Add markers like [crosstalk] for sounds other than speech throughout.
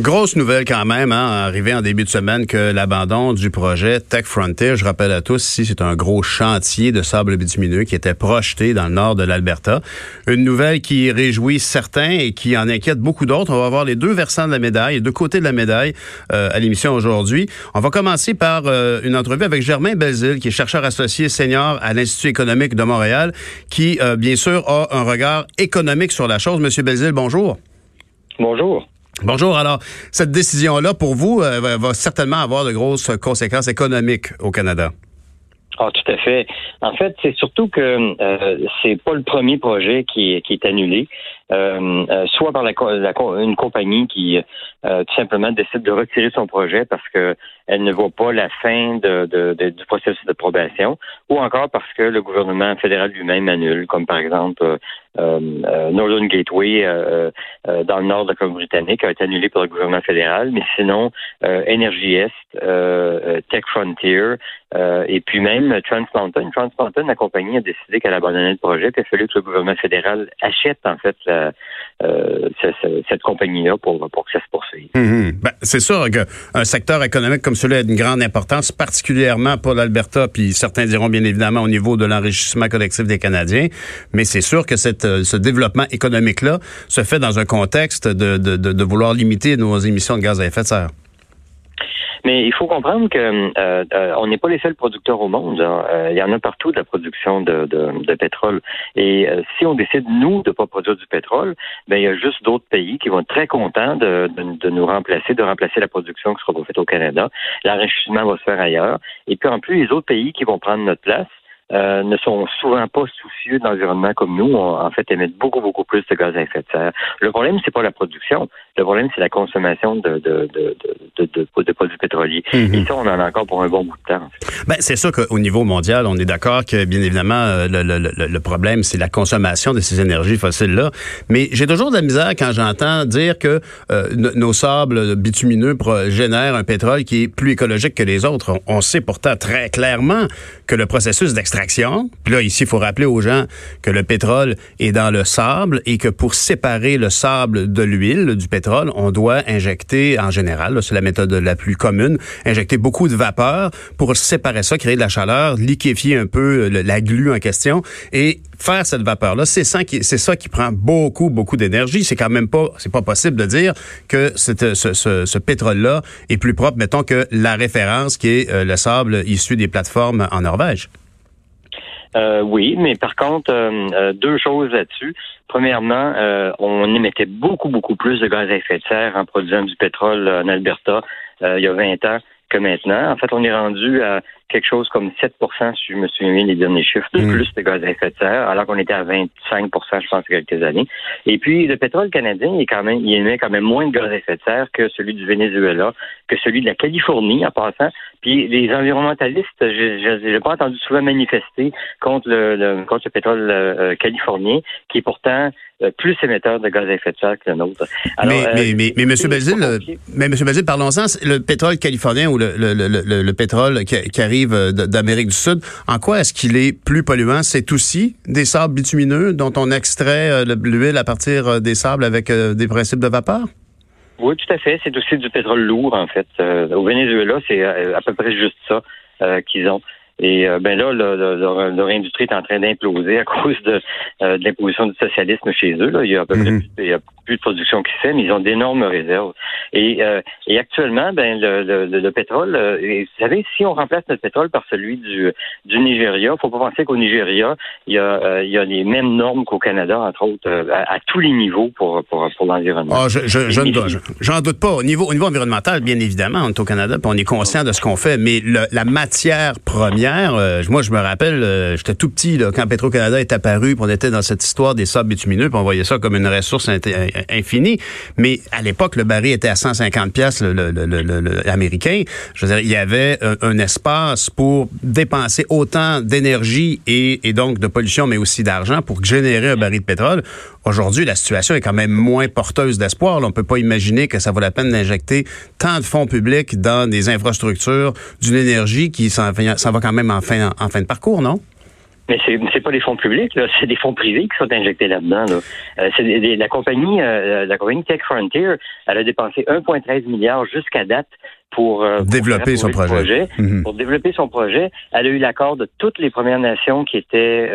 Grosse nouvelle quand même, hein, arrivé en début de semaine que l'abandon du projet Tech Frontier, je rappelle à tous ici, c'est un gros chantier de sable bitumineux qui était projeté dans le nord de l'Alberta. Une nouvelle qui réjouit certains et qui en inquiète beaucoup d'autres. On va voir les deux versants de la médaille, les deux côtés de la médaille euh, à l'émission aujourd'hui. On va commencer par euh, une entrevue avec Germain Belzile, qui est chercheur associé senior à l'Institut économique de Montréal, qui, euh, bien sûr, a un regard économique sur la chose. Monsieur Belzile, bonjour. Bonjour. Bonjour. Alors, cette décision-là, pour vous, euh, va, certainement avoir de grosses conséquences économiques au Canada. Ah, tout à fait. En fait, c'est surtout que euh, c'est pas le premier projet qui, est annulé. Euh, euh, soit par la, une compagnie qui tout simplement décide de retirer son projet parce que elle ne voit pas la fin du processus de probation, ou encore parce que le gouvernement fédéral lui-même annule, comme par exemple Northern Gateway dans le nord de la Colombie-Britannique a été annulé par le gouvernement fédéral, mais sinon Energy Est, Tech Frontier et puis même Trans Mountain. Trans Mountain, la compagnie a décidé qu'elle abandonnait le projet, puis il a fallu que le gouvernement fédéral achète en fait la, euh, cette compagnie-là pour, pour que ça se poursuive. Mhm. Ben, c'est sûr qu'un secteur économique comme celui-là a une grande importance, particulièrement pour l'Alberta, puis certains diront bien évidemment au niveau de l'enrichissement collectif des Canadiens, mais c'est sûr que cette, euh, ce développement économique-là se fait dans un contexte de, vouloir limiter nos émissions de gaz à effet de serre. Mais il faut comprendre que euh, euh, on n'est pas les seuls producteurs au monde. Hein. Il y en a partout de la production de, pétrole. Et si on décide, nous, de pas produire du pétrole, ben, il y a juste d'autres pays qui vont être très contents de, de, nous remplacer, de remplacer la production qui sera faite au Canada. L'enrichissement va se faire ailleurs. Et puis en plus, les autres pays qui vont prendre notre place, euh, ne sont souvent pas soucieux de l'environnement comme nous, en fait, émettent beaucoup, beaucoup plus de gaz à effet de serre. Le problème, c'est pas la production. Le problème, c'est la consommation de, de, de, de, de produits pétroliers. Mhm. Et ça, on en a encore pour un bon bout de temps. Ben, c'est sûr qu'au niveau mondial, on est d'accord que, bien évidemment, euh, le, le, le problème, c'est la consommation de ces énergies fossiles-là. Mais j'ai toujours de la misère quand j'entends dire que euh, nos sables bitumineux génèrent un pétrole qui est plus écologique que les autres. On, sait pourtant très clairement que le processus d'extraction puis là, ici, il faut rappeler aux gens que le pétrole est dans le sable et que pour séparer le sable de l'huile, du pétrole, on doit injecter, en général, c'est la méthode la plus commune, injecter beaucoup de vapeur pour séparer ça, créer de la chaleur, liquéfier un peu la glu en question et faire cette vapeur-là. C'est ça qui, prend beaucoup, beaucoup d'énergie. C'est quand même pas, c'est pas possible de dire que ce pétrole-là est plus propre, mettons, que la référence qui est euh, le sable issu des plateformes en Norvège. Euh, oui, mais par contre, euh, euh, deux choses là-dessus. Premièrement, on émettait beaucoup, beaucoup plus de gaz à effet de serre en produisant du pétrole en Alberta il y a 20 ans que maintenant. En fait, on est rendu à quelque chose comme 7% si je me souviens les derniers chiffres, de mm. plus de gaz à effet de serre, alors qu'on était à 25% je pense, il y a quelques années. Et puis, le pétrole canadien, il, est quand même, il émet quand même moins de gaz à effet de serre que celui du Venezuela, que celui de la Californie, en passant. Puis, les environnementalistes, je n'ai pas entendu souvent manifester contre le, contre le pétrole euh, californien, qui est pourtant plus émetteur de gaz à effet de serre que le nôtre. mais, mais, mais, mais, M. Belzile, mais M. Parlons-en, le pétrole californien ou le, le, le, le pétrole qui, qui, arrive euh, d'Amérique du Sud, en quoi est-ce qu'il est plus polluant? C'est aussi des sables bitumineux dont on extrait euh, l'huile à partir euh, des sables avec des principes de vapeur? Oui, tout à fait. C'est aussi du pétrole lourd, en fait. au Venezuela, c'est à peu près juste ça qu'ils ont. Et ben là, leur, industrie est en train d'imploser à [laughs] cause de, l'imposition du socialisme chez eux. Il y a à peu près mhm. plus, plus de production qui se fait, mais ils ont d'énormes réserves. Et, euh, et actuellement, ben le, le, le pétrole, euh, vous savez, si on remplace notre pétrole par celui du, du Nigeria, faut pas penser qu'au Nigeria, il y, a, euh, il y a les mêmes normes qu'au Canada, entre autres, euh, à, tous les niveaux pour, pour, pour l'environnement. Ah, je, je, je j'en doute pas. Au niveau, au niveau environnemental, bien évidemment, on est au Canada, puis on est conscient de ce qu'on fait, mais le, la matière première hier. Euh, moi, je me rappelle, euh, j'étais tout petit quand Petro-Canada est apparu, puis on était dans cette histoire des sables bitumineux, puis on voyait ça comme une ressource infinie. Mais à l'époque, le baril était à 150 pièces le, américain. Je veux dire, il y avait un, espace pour dépenser autant d'énergie et, donc de pollution, mais aussi d'argent pour générer un baril de pétrole. Aujourd'hui, la situation est quand même moins porteuse d'espoir. On peut pas imaginer que ça vaut la peine d'injecter tant de fonds publics dans des infrastructures d'une énergie qui s'en va quand même en fin, en fin de parcours, non? Mais c'est c'est pas des fonds publics, c'est des fonds privés qui sont injectés là-dedans. Euh, c'est la compagnie, euh, la compagnie Tech Frontier, elle a dépensé 1,13 milliard jusqu'à date pour, euh, développer son projet. Mhm. Pour développer son projet, elle a eu l'accord de toutes les Premières Nations qui étaient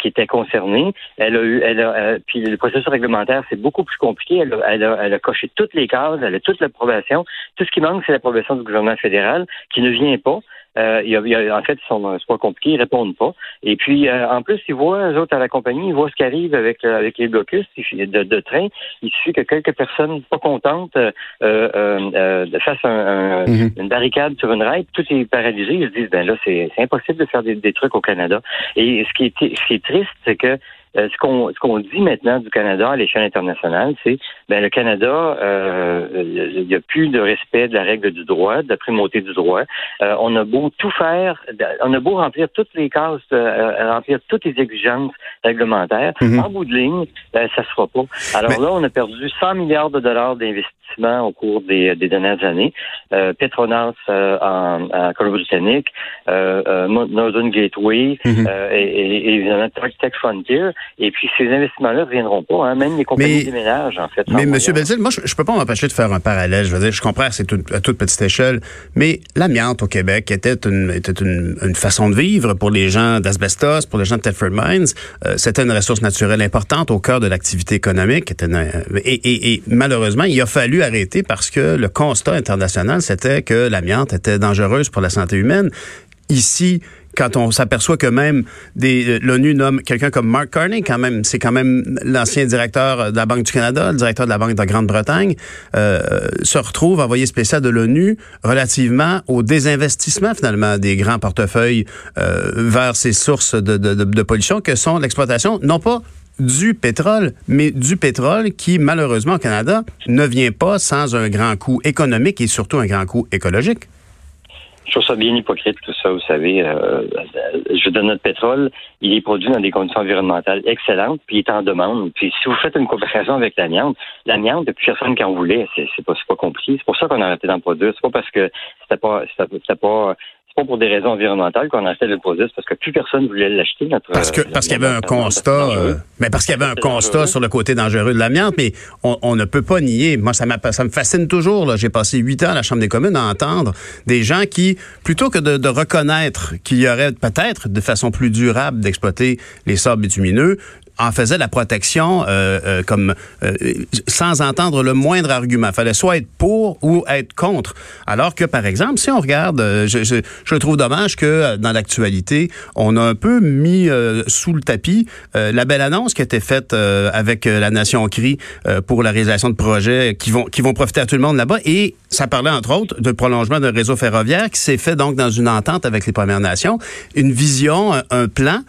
qui étaient concernées. Elle a eu, elle a, puis le processus réglementaire c'est beaucoup plus compliqué. Elle a, elle a, elle a coché toutes les cases, elle a toute l'approbation. Tout ce qui manque, c'est l'approbation du gouvernement fédéral qui ne vient pas. Euh, y a, en fait, ils sont c'est pas compliqué, ils répondent pas. Et puis, euh, en plus, ils voient, eux autres, à la compagnie, ils voient ce qui arrive avec, euh, avec les blocus de, de train. Il suffit que quelques personnes pas contentes euh, euh, fassent un, mhm. une barricade sur une rail, tout est paralysé. Ils se disent, ben là, c'est impossible de faire des, des, trucs au Canada. Et ce qui est, ce qui est triste, c'est que euh, ce qu'on ce qu'on dit maintenant du Canada à l'échelle internationale, c'est ben le Canada, euh, il n'y a plus de respect de la règle du droit, de la primauté du droit. Euh, on a beau tout faire, on a beau remplir toutes les cases, remplir toutes les exigences réglementaires. Mhm. En bout de ligne, ben, ça se fera pas. Alors là, on a perdu 100 milliards de dollars d'investissement au cours des, des dernières années. Petronas en, en Colombie-Britannique, Northern Gateway mhm. et, et, évidemment Tech Frontier. Et puis, ces investissements-là ne reviendront pas. Hein. Même les compagnies déménagent, en fait. Mais, M. Belzil, moi, je, ne peux pas m'empêcher de faire un parallèle. Je veux dire, je comprends que c'est à toute petite échelle, mais l'amiante au Québec était une, était une, une, façon de vivre pour les gens d'Asbestos, pour les gens de Telford Mines. Euh, c'était une ressource naturelle importante au cœur de l'activité économique. Était et, et, et, malheureusement, il a fallu arrêter parce que le constat international, c'était que l'amiante était dangereuse pour la santé humaine. Ici, quand on s'aperçoit que même des l'ONU nomme quelqu'un comme Mark Carney, quand même, c'est quand même l'ancien directeur de la Banque du Canada, le directeur de la Banque de Grande-Bretagne, euh, se retrouve envoyé spécial de l'ONU relativement au désinvestissement finalement des grands portefeuilles euh, vers ces sources de, de, de pollution que sont l'exploitation, non pas du pétrole, mais du pétrole qui, malheureusement, au Canada, ne vient pas sans un grand coût économique et surtout un grand coût écologique. Je trouve ça bien hypocrite, tout ça, vous savez. Euh, je donne notre pétrole, il est produit dans des conditions environnementales excellentes, puis il est en demande. Puis si vous faites une comparaison avec l'amiante, l'amiante, depuis personne qui en voulait, c'est pas, pas compliqué. C'est pour ça qu'on a arrêté d'en produire. C'est pas parce que c'était pas, c'était pas pas pour des raisons environnementales qu'on a fait le produit, parce que plus personne voulait l'acheter. Parce que parce qu'il y avait un constat, euh, mais parce qu'il y avait un constat sur le côté dangereux de l'amiante, mais on, ne peut pas nier. Moi, ça, ça me fascine toujours. J'ai passé huit ans à la Chambre des communes à entendre des gens qui, plutôt que de, de reconnaître qu'il y aurait peut-être de façon plus durable d'exploiter les sables bitumineux, en faisait la protection euh, euh, comme euh, sans entendre le moindre argument. Il fallait soit être pour ou être contre. Alors que, par exemple, si on regarde, je, je, je trouve dommage que dans l'actualité, on a un peu mis sous le tapis la belle annonce qui a été faite avec la Nation CRI pour la réalisation de projets qui vont, qui vont profiter à tout le monde là-bas. Et ça parlait, entre autres, de prolongement d'un réseau ferroviaire qui s'est fait donc dans une entente avec les Premières Nations. Une vision, un, plan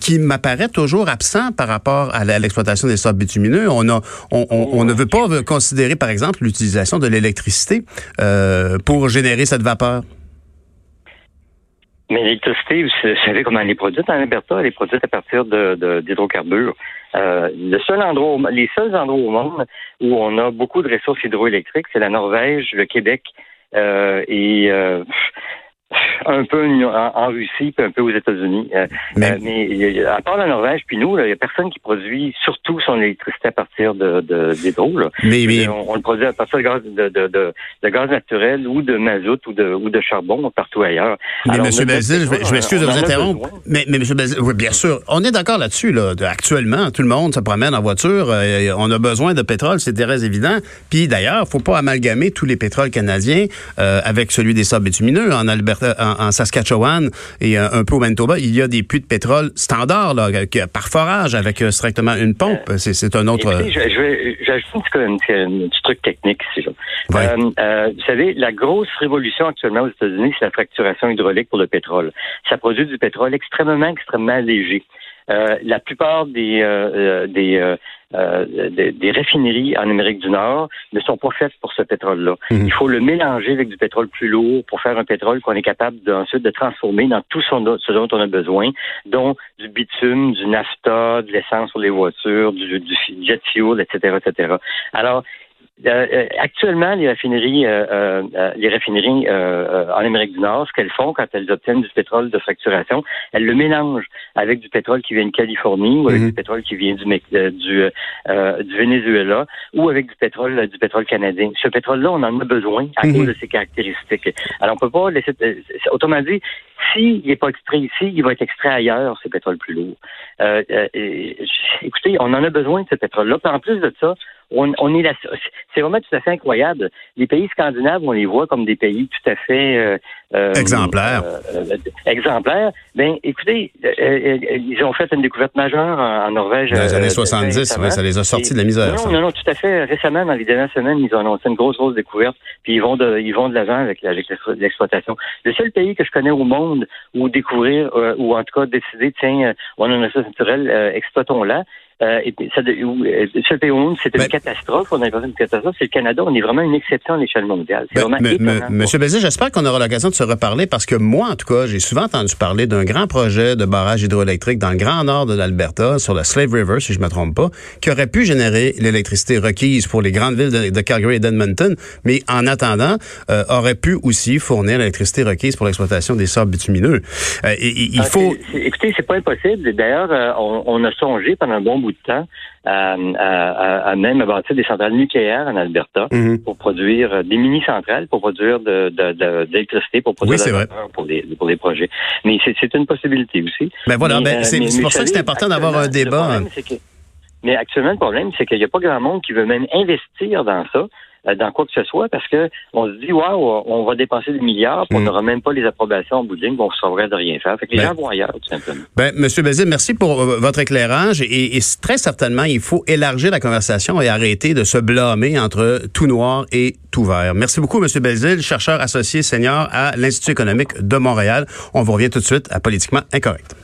qui m'apparaît toujours absent par rapport à l'exploitation des sables bitumineux. On, a, on, ne veut pas considérer, par exemple, l'utilisation de l'électricité euh, pour générer cette vapeur. Mais l'électricité, vous savez comment elle est produite en Alberta? Elle est produite à partir d'hydrocarbures. De, euh, le seul endroit, les seuls endroits au monde où on a beaucoup de ressources hydroélectriques, c'est la Norvège, le Québec euh, et un peu en, Russie, puis un peu aux États-Unis. Euh, mais, euh, mais à part la Norvège, puis nous, il n'y a personne qui produit surtout son électricité à partir de, d'hydro. Mais, mais... On, le produit à partir de gaz, de, de, de, gaz naturel ou de mazout ou de, ou de charbon partout ailleurs. Mais M. Bazil, je, m'excuse de vous interrompre. Mais, mais M. Bazil, oui, bien sûr, on est d'accord là-dessus. Là. Actuellement, tout le monde se promène en voiture. Euh, on a besoin de pétrole, c'est très évident. Puis d'ailleurs, faut pas amalgamer tous les pétroles canadiens avec celui des sables bitumineux. En Alberta, en, Saskatchewan et un peu au Manitoba, il y a des puits de pétrole standards là, par forage avec strictement une pompe. C'est un autre. Écoutez, je, je, j'ajoute un, petit truc technique. Si vous savez, la grosse révolution actuellement aux États-Unis, c'est la fracturation hydraulique pour le pétrole. Ça produit du pétrole extrêmement, extrêmement léger. Euh, la plupart des, euh, euh, des, des, raffineries en Amérique du Nord ne sont pas faites pour ce pétrole-là. Mhm. Il faut le mélanger avec du pétrole plus lourd pour faire un pétrole qu'on est capable ensuite de transformer dans tout ce dont on a besoin, dont du bitume, du nafta, de l'essence pour les voitures, du, du jet fuel, etc., etc. Alors, euh, euh, actuellement, les raffineries, euh, les raffineries en Amérique du Nord, ce qu'elles font quand elles obtiennent du pétrole de fracturation, elles le mélangent avec du pétrole qui vient de Californie ou avec mhm. du pétrole qui vient du, du, du Venezuela ou avec du pétrole du pétrole canadien. Ce pétrole-là, on en a besoin à mhm. cause de ses caractéristiques. Alors, on peut pas laisser. Autrement dit, s'il n'est pas extrait ici, il va être extrait ailleurs, ce pétrole plus lourd. écoutez, on en a besoin de ce pétrole-là. En plus de ça, on, est là. C'est vraiment tout à fait incroyable. Les pays scandinaves, on les voit comme des pays tout à fait euh, euh, exemplaires. Euh, exemplaires. Ben, écoutez, ils ont fait une découverte majeure en, Norvège. Dans les années 70, ça les a sortis de la misère. Non, non, non, tout à fait. Récemment, dans les dernières semaines, ils ont annoncé une grosse, grosse découverte. Puis ils vont de, ils vont de l'avant avec, avec l'exploitation. Le seul pays que je connais au monde où découvrir, ou en tout cas décider, tiens, on a une ressource naturelle, exploitons-la. Euh, et ça, euh, seul pays au monde, c'est une catastrophe. On a une catastrophe. C'est le Canada. On est vraiment une exception à l'échelle mondiale. Ben, vraiment Monsieur Bézé, j'espère qu'on aura l'occasion de se reparler parce que moi, en tout cas, j'ai souvent entendu parler d'un grand projet de barrage hydroélectrique dans le grand nord de l'Alberta, sur la Slave River, si je me trompe pas, qui aurait pu générer l'électricité requise pour les grandes villes de, Calgary et d'Edmonton, mais en attendant, euh, aurait pu aussi fournir l'électricité requise pour l'exploitation des sables bitumineux. Euh, il ah, faut. écoutez, c'est pas impossible. D'ailleurs, on, on, a songé pendant un bon bout de temps à, même bâtir des centrales nucléaires en Alberta mhm. pour produire euh, des mini-centrales, pour produire de, l'électricité, pour produire pour des, pour des projets. Mais c'est une possibilité aussi. Ben voilà, ben, euh, c'est pour ça que c'est important d'avoir un débat. mais actuellement, le problème, c'est qu'il n'y a pas grand monde qui veut même investir dans ça. Euh, dans quoi que ce soit parce que on se dit waouh, on va dépenser des milliards, puis on mm. n'aura même pas les approbations en bout de ligne, on se de rien faire. Fait que les ben, gens vont ailleurs, tout simplement. Ben, Monsieur Bézil, merci pour euh, votre éclairage et, très certainement, il faut élargir la conversation et arrêter de se blâmer entre tout noir et tout vert. Merci beaucoup, Monsieur Bézil, chercheur associé senior à l'Institut économique de Montréal. On vous revient tout de suite à Politiquement Incorrect.